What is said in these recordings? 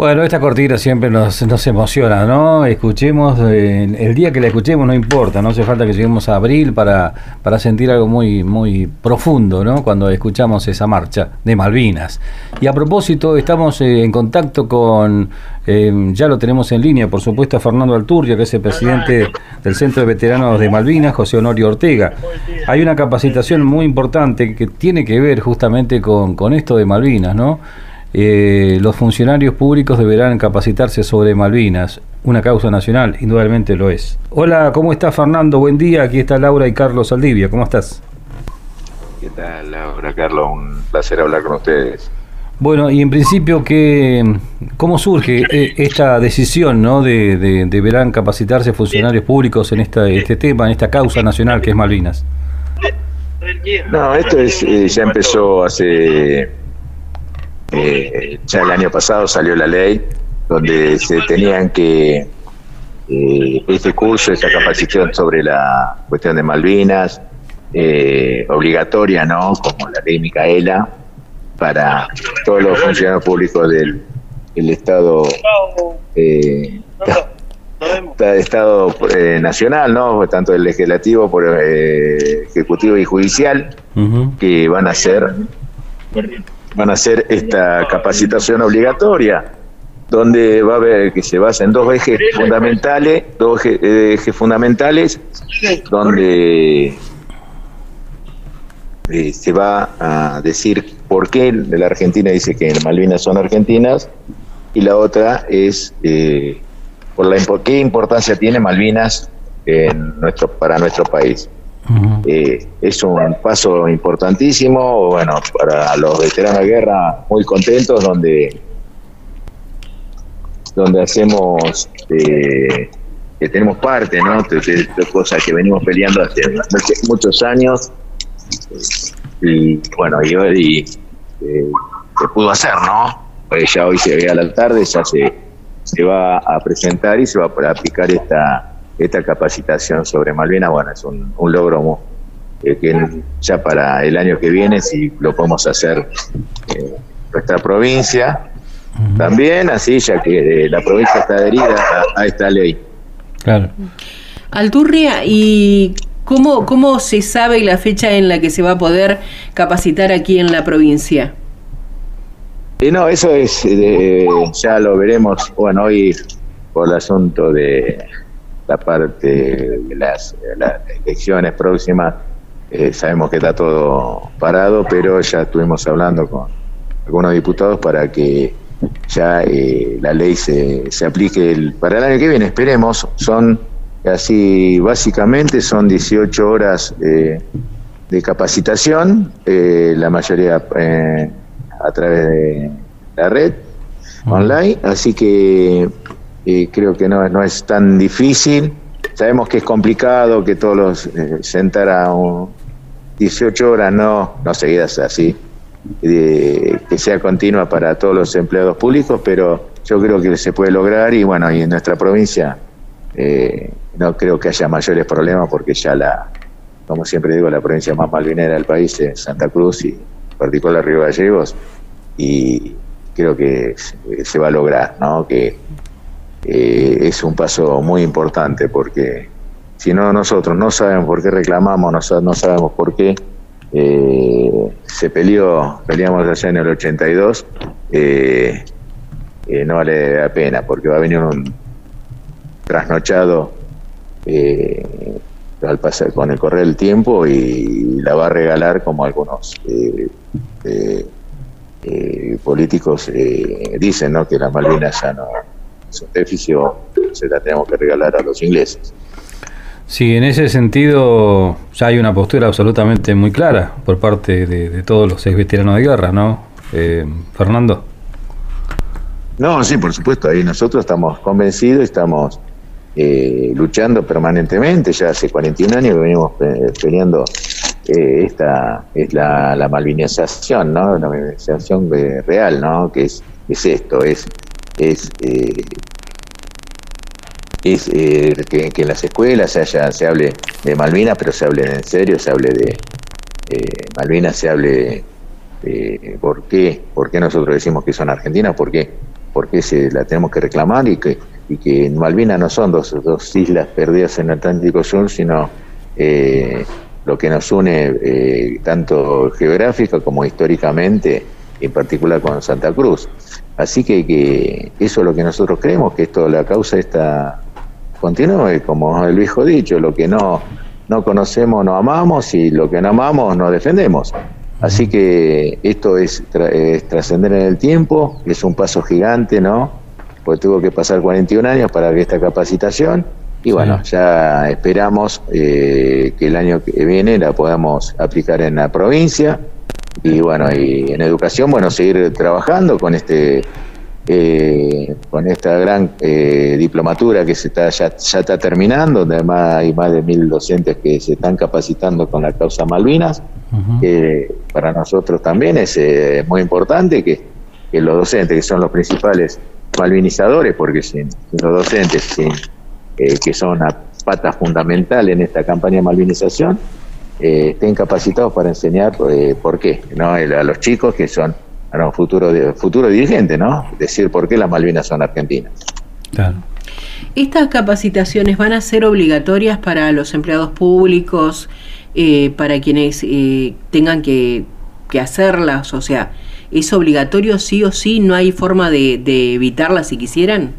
Bueno, esta cortina siempre nos, nos emociona, ¿no? Escuchemos, eh, el día que la escuchemos no importa, no hace falta que lleguemos a abril para, para sentir algo muy, muy profundo, ¿no? Cuando escuchamos esa marcha de Malvinas. Y a propósito, estamos eh, en contacto con, eh, ya lo tenemos en línea, por supuesto, a Fernando Alturria, que es el presidente del Centro de Veteranos de Malvinas, José Honorio Ortega. Hay una capacitación muy importante que tiene que ver justamente con, con esto de Malvinas, ¿no? Eh, los funcionarios públicos deberán capacitarse sobre Malvinas, una causa nacional, indudablemente lo es. Hola, ¿cómo está Fernando? Buen día, aquí está Laura y Carlos Aldivia, ¿cómo estás? ¿Qué tal, Laura, Carlos? Un placer hablar con ustedes. Bueno, y en principio, ¿qué, ¿cómo surge eh, esta decisión ¿no? de, de deberán capacitarse funcionarios públicos en esta, este tema, en esta causa nacional que es Malvinas? No, esto es, eh, ya empezó hace eh, ya el año pasado salió la ley donde se tenían que eh, este curso, esta capacitación sobre la cuestión de Malvinas, eh, obligatoria, ¿no? Como la ley Micaela, para todos los funcionarios públicos del, Estado. Eh, Estado nacional, ¿no? Tanto el legislativo, por ejecutivo y judicial, que van a ser van a hacer esta capacitación obligatoria, donde va a haber que se basa en dos ejes fundamentales, dos ejes, fundamentales, donde eh, se va a decir por qué la Argentina dice que Malvinas son argentinas y la otra es eh, por la qué importancia tiene Malvinas en nuestro para nuestro país. Eh, es un paso importantísimo, bueno, para los veteranos de guerra muy contentos, donde donde hacemos eh, que tenemos parte, ¿no? De, cosas que venimos peleando hace muchos años y bueno, y hoy eh, se pudo hacer, ¿no? Pues ya hoy se ve a la tarde, ya se, se va a presentar y se va a aplicar esta esta capacitación sobre Malvinas, bueno, es un, logro eh, que ya para el año que viene, si lo podemos hacer en eh, nuestra provincia, también así, ya que eh, la provincia está adherida a, esta ley. Claro. Alturria, ¿y cómo, cómo se sabe la fecha en la que se va a poder capacitar aquí en la provincia? no, eso es, ya lo veremos, bueno, hoy por el asunto de la parte de las, elecciones próximas, eh, sabemos que está todo parado, pero ya estuvimos hablando con algunos diputados para que ya eh, la ley se, se aplique el, para el año que viene, esperemos, son así, básicamente son 18 horas eh, de capacitación, la mayoría a través de la red online, así que creo que no, no es tan difícil. Sabemos que es complicado que todos los eh, sentar a 18 horas, no, no seguidas así, que sea continua para todos los empleados públicos, pero yo creo que se puede lograr y bueno, y en nuestra provincia eh, no creo que haya mayores problemas porque ya la, como siempre digo, la provincia más malvinera del país es Santa Cruz y en particular Río Gallegos y creo que se va a lograr, ¿no? Que eh, es un paso muy importante porque si no nosotros no sabemos por qué reclamamos, no, no sabemos por qué eh, se peleó, peleamos allá en el 82, eh, no vale la pena porque va a venir un trasnochado al pasar con el correr del tiempo y la va a regalar como algunos políticos dicen, ¿no? Que la Malvinas ya no es un déficit se la tenemos que regalar a los ingleses. Sí, en ese sentido ya hay una postura absolutamente muy clara por parte de, todos los ex veteranos de guerra, ¿no? Eh, Fernando. No, sí, por supuesto, ahí nosotros estamos convencidos, estamos eh, luchando permanentemente, ya hace 41 años que venimos peleando eh, esta es la, la malvinización, ¿no? La malvinización real, ¿no? Que es, es esto, es es, eh, es eh, que, en las escuelas se, haya, se hable de Malvinas, pero se hable en serio, se hable de, Malvinas se hable de por qué, por qué nosotros decimos que son argentinas, por qué, por qué se la tenemos que reclamar y que, y que Malvinas no son dos, dos islas perdidas en el Atlántico Sur, sino lo que nos une tanto geográfica como históricamente, en particular con Santa Cruz. Así que, que, eso es lo que nosotros creemos, que esto, la causa esta continúe, como el viejo dicho, lo que no, no conocemos no amamos y lo que no amamos no defendemos. Así que esto es, trascender en el tiempo, es un paso gigante, ¿no? Porque tuvo que pasar 41 años para que esta capacitación y bueno, ya esperamos eh, que el año que viene la podamos aplicar en la provincia y bueno, y en educación, bueno, seguir trabajando con este eh, con esta gran eh, diplomatura que se está ya, ya está terminando, donde además hay más de mil docentes que se están capacitando con la causa Malvinas, que para nosotros también es eh, muy importante que, que, los docentes, que son los principales malvinizadores, porque sin, los docentes, sin, que son una pata fundamental en esta campaña de malvinización, eh, estén capacitados para enseñar eh, por qué, ¿no? a los chicos que son a futuro, futuro dirigentes, ¿no? Decir por qué las Malvinas son argentinas. Claro. ¿Estas capacitaciones van a ser obligatorias para los empleados públicos, eh, para quienes tengan que, hacerlas? O sea, ¿es obligatorio sí o sí? ¿No hay forma de, de evitarlas si quisieran?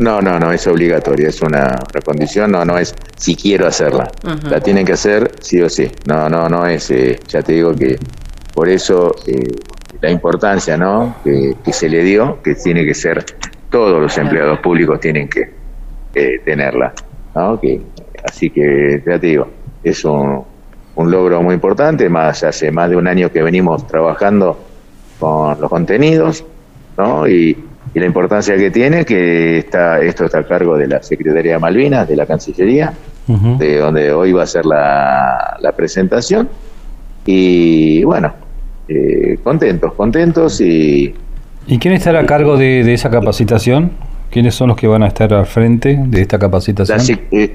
No, no, no es obligatoria, es una, condición, no, no es si quiero hacerla. La tienen que hacer sí o sí. No, no, no es, eh, ya te digo que por eso eh, la importancia, ¿no? Que, se le dio, que tiene que ser, todos los empleados públicos tienen que eh, tenerla, ¿no? Que, así que ya te digo, es un, un logro muy importante, más hace más de un año que venimos trabajando con los contenidos, ¿no? Y y la importancia que tiene, que está, esto está a cargo de la Secretaría de Malvinas, de la Cancillería, de donde hoy va a ser la, presentación. Y bueno, eh, contentos, contentos y... ¿Y quién estará a cargo de, esa capacitación? ¿Quiénes son los que van a estar al frente de esta capacitación? Eh,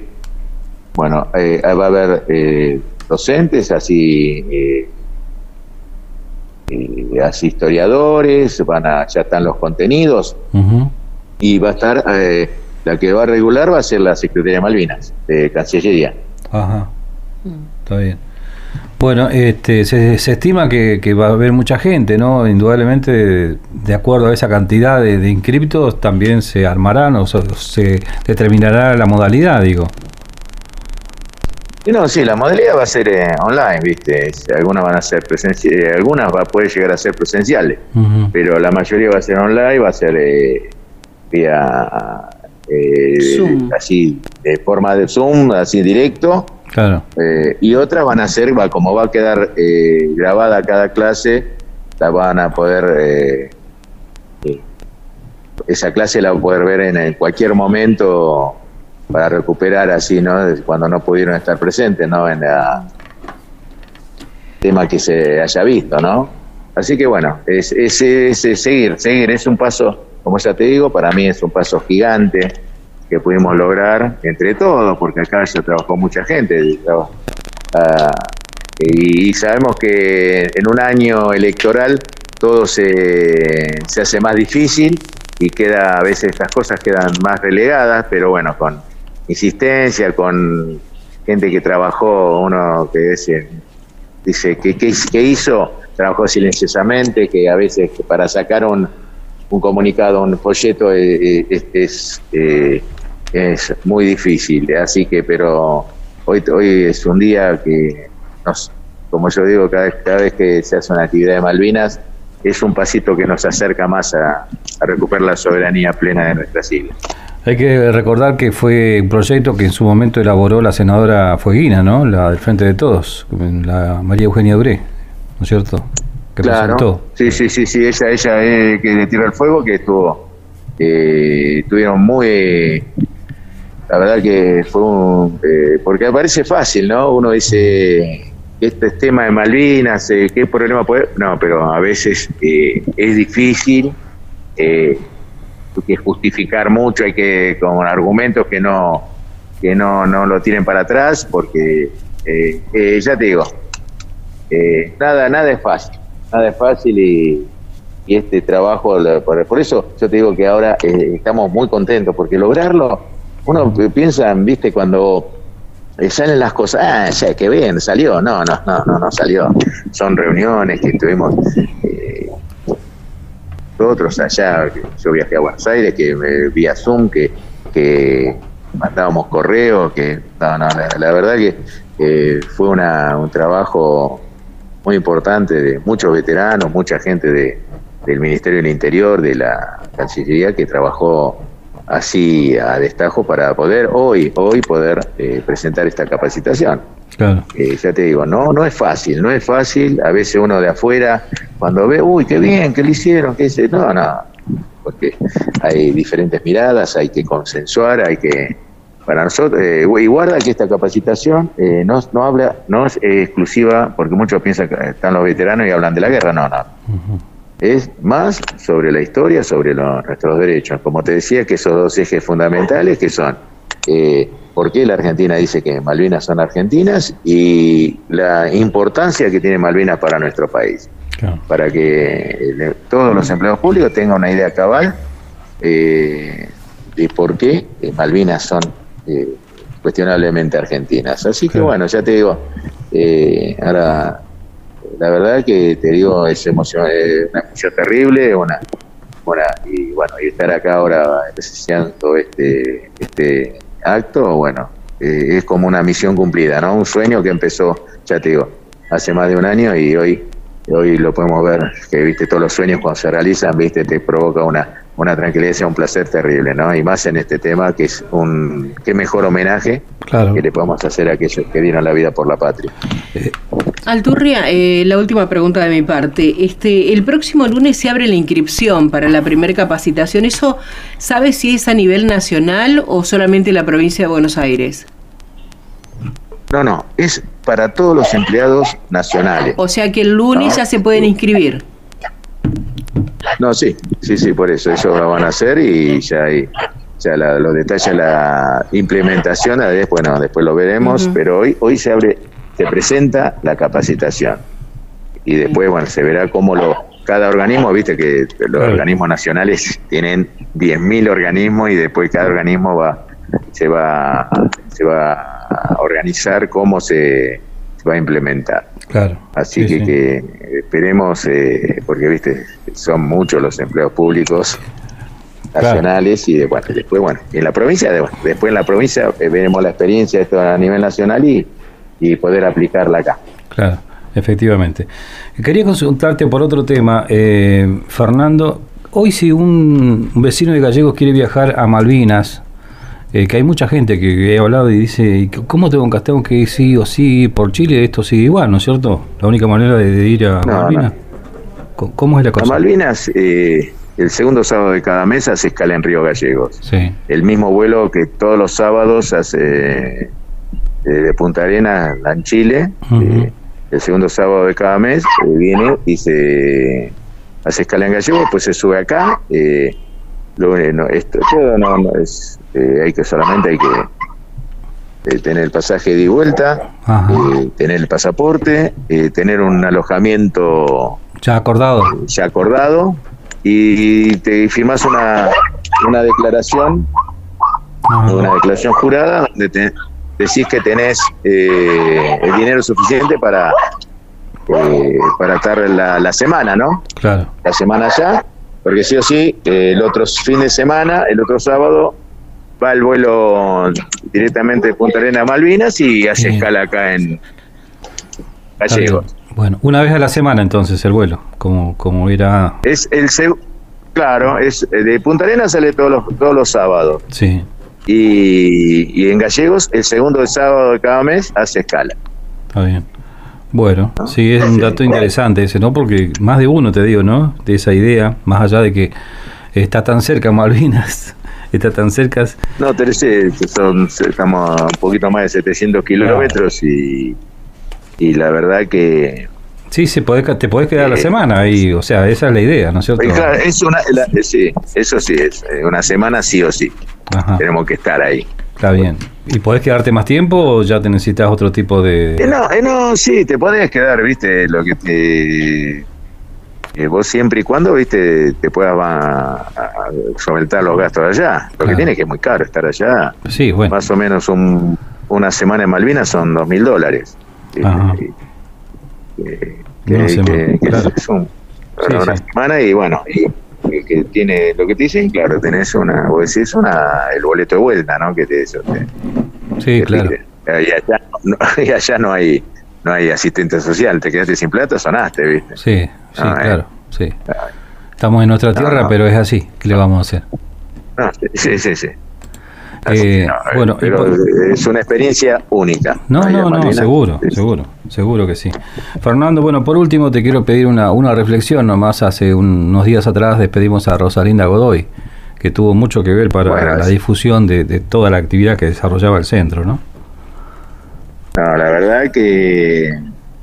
bueno, eh, va a haber docentes, así eh, así historiadores, van a, ya están los contenidos y va a estar, eh, la que va a regular va a ser la Secretaría de Malvinas, de Cancillería. Ajá, está bien. Bueno, este, se, estima que, va a haber mucha gente, ¿no? Indudablemente, de acuerdo a esa cantidad de, de inscriptos, también se armarán o se determinará la modalidad, digo no, sí, la modalidad va a ser eh, online, ¿viste? Algunas van a ser presenciales, eh, algunas va a poder llegar a ser presenciales, pero la mayoría va a ser online, va a ser eh, vía así de forma de Zoom, así directo. Claro. y otras van a ser, va, como va a quedar grabada cada clase, la van a poder esa clase la va a poder ver en cualquier momento para recuperar así, ¿no? Cuando no pudieron estar presentes, ¿no? En el tema que se haya visto, ¿no? Así que bueno, es, es, seguir, seguir, es un paso, como ya te digo, para mí es un paso gigante que pudimos lograr entre todos, porque acá ya trabajó mucha gente, ah, y, sabemos que en un año electoral todo se, se hace más difícil y queda a veces estas cosas quedan más relegadas, pero bueno, con, insistencia, con gente que trabajó, uno que dice, dice que, que, hizo, trabajó silenciosamente, que a veces para sacar un, un comunicado, un folleto eh, eh, es, eh, es, muy difícil. Así que, pero hoy, hoy es un día que, nos, como yo digo, cada cada vez que se hace una actividad de Malvinas, es un pasito que nos acerca más a, a recuperar la soberanía plena de nuestras islas. Hay que recordar que fue un proyecto que en su momento elaboró la senadora Fueguina, ¿no? La del Frente de Todos, la María Eugenia Duré, ¿no es cierto? Que claro. Sí, sí, sí, sí, ella, ella es que le tiró el fuego, que estuvo, eh, estuvieron muy, la verdad que fue un, eh, porque parece fácil, ¿no? Uno dice, este tema de Malvinas, eh, ¿qué problema puede? No, pero a veces eh, es difícil. Eh, que justificar mucho, hay que con argumentos que no que no, no lo tienen para atrás, porque eh, eh, ya te digo, eh, nada, nada es fácil, nada es fácil y, este trabajo, por, eso yo te digo que ahora eh, estamos muy contentos, porque lograrlo, uno piensa, viste, cuando salen las cosas, ah, ya, qué bien, salió, no, no, no, no, no salió, son reuniones que tuvimos eh, nosotros allá, yo viajé a Buenos Aires, que me vía Zoom, que, que mandábamos correos, que no, no, la, verdad que fue una, un trabajo muy importante de muchos veteranos, mucha gente de, del Ministerio del Interior, de la Cancillería, que trabajó así a destajo para poder hoy, hoy poder eh, presentar esta capacitación. Claro. Eh, ya te digo, no, no es fácil, no es fácil. A veces uno de afuera, cuando ve, uy, qué bien, qué le hicieron, qué dice, no, no, porque hay diferentes miradas, hay que consensuar, hay que para nosotros, eh, y guarda que esta capacitación eh, no, no habla, no es exclusiva, porque muchos piensan que están los veteranos y hablan de la guerra, no, no. Es más sobre la historia, sobre nuestros derechos. Como te decía, que esos dos ejes fundamentales que son eh, por qué la Argentina dice que Malvinas son argentinas y la importancia que tiene Malvinas para nuestro país. Para que todos los empleados públicos tengan una idea cabal de por qué Malvinas son eh, cuestionablemente argentinas. Así que bueno, ya te digo, eh, ahora la verdad que te digo, es emoción, una emoción terrible, una, y bueno, y estar acá ahora presenciando este, este acto, bueno, eh, es como una misión cumplida, ¿no? Un sueño que empezó, ya te digo, hace más de un año y hoy, hoy lo podemos ver, que viste todos los sueños cuando se realizan, viste, te provoca una, una tranquilidad y un placer terrible, ¿no? Y más en este tema que es un qué mejor homenaje que le podemos hacer a aquellos que dieron la vida por la patria. Eh, Alturria, eh, la última pregunta de mi parte. Este, el próximo lunes se abre la inscripción para la primera capacitación. ¿Eso sabe si es a nivel nacional o solamente la provincia de Buenos Aires? No, no, es para todos los empleados nacionales. O sea que el lunes ya se pueden inscribir. No, sí, sí, sí, por eso, eso lo van a hacer y ya hay, ya los detalles, la implementación, bueno, después lo veremos, pero hoy, hoy se abre, se presenta la capacitación y después, bueno, se verá cómo lo, cada organismo, viste que los organismos nacionales tienen 10.000 organismos y después cada organismo va, se va, se va a organizar cómo se va a implementar. Claro. Así que, esperemos, eh, porque viste, son muchos los empleos públicos nacionales y después, bueno, en la provincia, después en la provincia eh, veremos la experiencia de esto a nivel nacional y, y poder aplicarla acá. Claro, efectivamente. Quería consultarte por otro tema, eh, Fernando. Hoy si un vecino de Gallegos quiere viajar a Malvinas, eh, que hay mucha gente que, he hablado y dice, ¿cómo tengo un que sí o sí por Chile? Esto sigue igual, ¿no es cierto? La única manera de, ir a Malvinas. ¿Cómo es la cosa? A Malvinas, eh, el segundo sábado de cada mes hace escala en Río Gallegos. Sí. El mismo vuelo que todos los sábados hace eh, de Punta Arenas en Chile. el segundo sábado de cada mes viene y se hace escala en Gallegos, pues se sube acá. Lo, no, esto todo no es eh, hay que solamente hay que eh, tener el pasaje de vuelta, eh, tener el pasaporte, tener un alojamiento ya acordado, ya acordado y te firmas una, una declaración, una declaración jurada donde te, decís que tenés el dinero suficiente para para estar la, la semana, ¿no? Claro. La semana ya, porque sí o sí, el otro fin de semana, el otro sábado, va el vuelo directamente de Punta Arena a Malvinas y hace escala acá en Gallegos. Bueno, una vez a la semana entonces el vuelo, como, como era... Es el claro, es de Punta Arena sale todos los, todos los sábados. Sí. Y, y en Gallegos el segundo sábado de cada mes hace escala. Está bien. Bueno, sí, es un dato interesante ese, ¿no? Porque más de uno, te digo, ¿no? De esa idea, más allá de que está tan cerca Malvinas, está tan cerca. No, Teresa, son, estamos a un poquito más de 700 kilómetros y, y la verdad que... Sí, se puede, te podés quedar la eh, semana ahí, o sea, esa es la idea, ¿no es cierto? Claro, es una, sí, eso sí, es eh, una semana sí o sí. Tenemos que estar ahí. Está bien. ¿Y podés quedarte más tiempo o ya te necesitas otro tipo de...? Eh, no, eh, no, sí, te podés quedar, viste, lo que te... eh, vos siempre y cuando, viste, te puedas va, a, solventar los gastos allá. Lo que tiene que es muy caro estar allá. Sí, bueno. Más o menos un, una semana en Malvinas son dos mil dólares. Ajá. Eh, eh, No que- claro. es un- Sí, una sí. semana y bueno, y, y que tiene lo que te dicen, claro, tenés una, vos decís una, el boleto de vuelta, ¿no? Que te, eso te- Sí, claro. Eh, Y allá, no, y allá no hay no hay asistente social, te quedaste sin plata, sonaste, ¿viste? Sí, sí, Ah, eh. claro. Sí. Estamos en nuestra tierra, no. pero es así. ¿Qué le vamos a hacer? No, sí, sí, sí. Eh, eh, bueno, y pero por- es una experiencia única. No, no, no, seguro, Sí, seguro, seguro que sí. Fernando, bueno, por último te quiero pedir una, una reflexión nomás. Hace un- unos días atrás despedimos a Rosalinda Godoy, que tuvo mucho que ver para Bueno, la difusión de, de toda la actividad que desarrollaba el centro, ¿no? No, la verdad que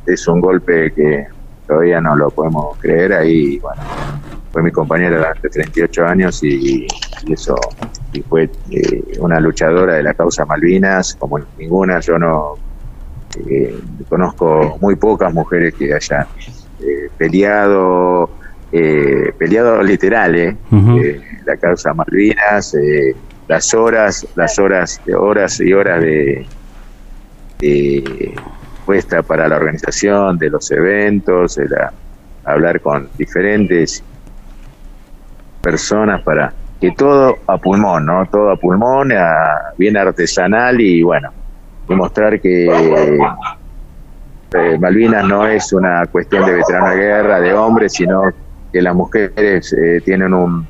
es un golpe que todavía no lo podemos creer. Ahí, bueno, fue mi compañera durante 38 años y, y eso, y fue eh, una luchadora de la causa Malvinas, como ninguna. Yo no eh, conozco muy pocas mujeres que hayan eh, peleado, peleado literal, la causa Malvinas, las horas, las horas, horas y horas de eh, puesta para la organización de los eventos, de la- hablar con diferentes personas para que todo a pulmón, ¿no? Todo a pulmón, a- bien artesanal y bueno, demostrar que eh, Malvinas no es una cuestión de veterano de guerra, de hombres, sino que las mujeres eh, tienen un,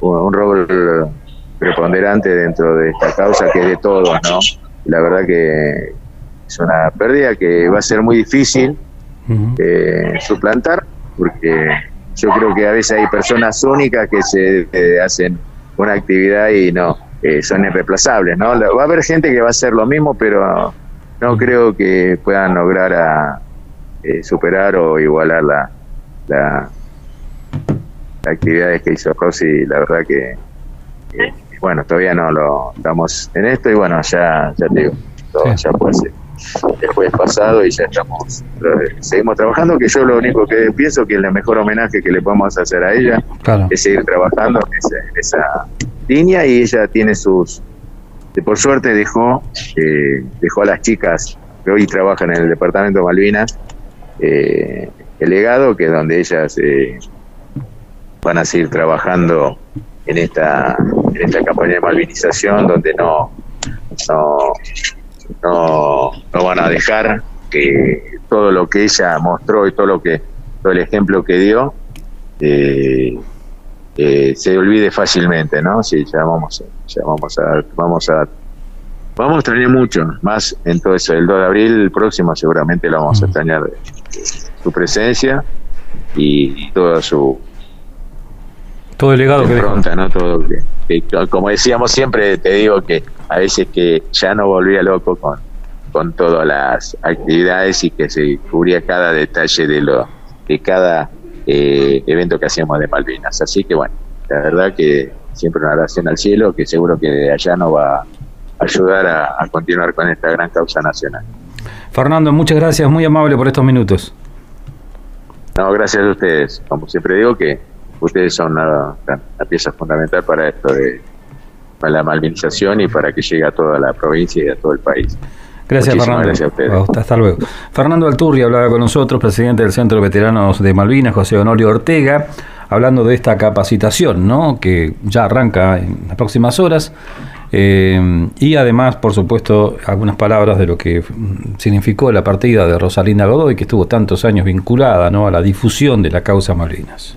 un, rol preponderante dentro de esta causa que es de todos, ¿no? La verdad que es una pérdida que va a ser muy difícil eh, suplantar, porque yo creo que a veces hay personas únicas que se eh, hacen una actividad y no, eh, son irreemplazables, ¿no? La- Va a haber gente que va a hacer lo mismo, pero no creo que puedan lograr a, eh, superar o igualar la, la, las actividades que hizo Rosy, la verdad que, eh, bueno, todavía no lo estamos en esto y bueno, ya, ya te digo, todo Sí. ya puede ser después pasado y ya estamos eh, seguimos trabajando que yo lo único que pienso que el mejor homenaje que le podemos hacer a ella Claro. es seguir trabajando en esa, en esa línea y ella tiene sus que por suerte dejó eh, dejó a las chicas que hoy trabajan en el departamento de Malvinas eh, el legado que es donde ellas eh, van a seguir trabajando en esta en esta campaña de malvinización donde no no no, no van a dejar que todo lo que ella mostró y todo lo que todo el ejemplo que dio eh, eh, se olvide fácilmente, ¿no? Sí, ya vamos, a- ya vamos a, vamos a, vamos a extrañar mucho, más en todo eso. El 2 de abril, el próximo, seguramente lo vamos a extrañar eh, su presencia y toda su Todo el legado que dejó. impronta, ¿no? Todo que, que, como decíamos siempre, te digo que a veces que ya no volvía loco con, con todas las actividades y que se cubría cada detalle de lo de cada eh, evento que hacíamos de Malvinas. Así que bueno, la verdad que siempre una oración al cielo que seguro que de allá nos va a ayudar a, a continuar con esta gran causa nacional. Fernando, muchas gracias, muy amable por estos minutos. No, gracias a ustedes. Como siempre digo que ustedes son una pieza fundamental para esto de para la malvinización y para que llegue a toda la provincia y a todo el país. Gracias, Muchísimas Fernando. gracias a ustedes. Hasta- Hasta luego. Fernando Alturri hablaba con nosotros, presidente del Centro de Veteranos de Malvinas, José Honorio Ortega, hablando de esta capacitación, ¿no? que ya arranca en las próximas horas. eh, y además, por supuesto, algunas palabras de lo que significó la partida de Rosalinda Godoy, que estuvo tantos años vinculada ¿no? a la difusión de la causa Malvinas.